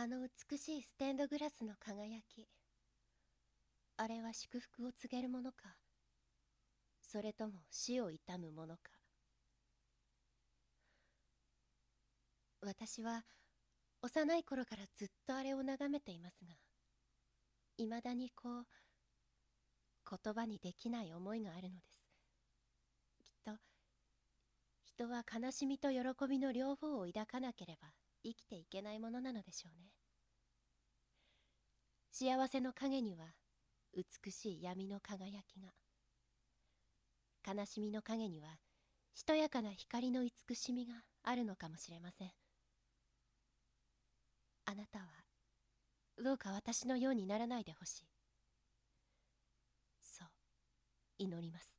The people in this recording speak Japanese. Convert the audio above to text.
あの美しいステンドグラスの輝き。あれは祝福を告げるものか。それとも死を悼むものか。私は幼い頃からずっとあれを眺めていますがいまだにこう言葉にできない思いがあるのです。きっと人は悲しみと喜びの両方を抱かなければ生きていけないものなのでしょうね。幸せの陰には美しい闇の輝きが。悲しみの陰にはしとやかな光の慈しみがあるのかもしれません。あなたはどうか私のようにならないでほしい。そう祈ります。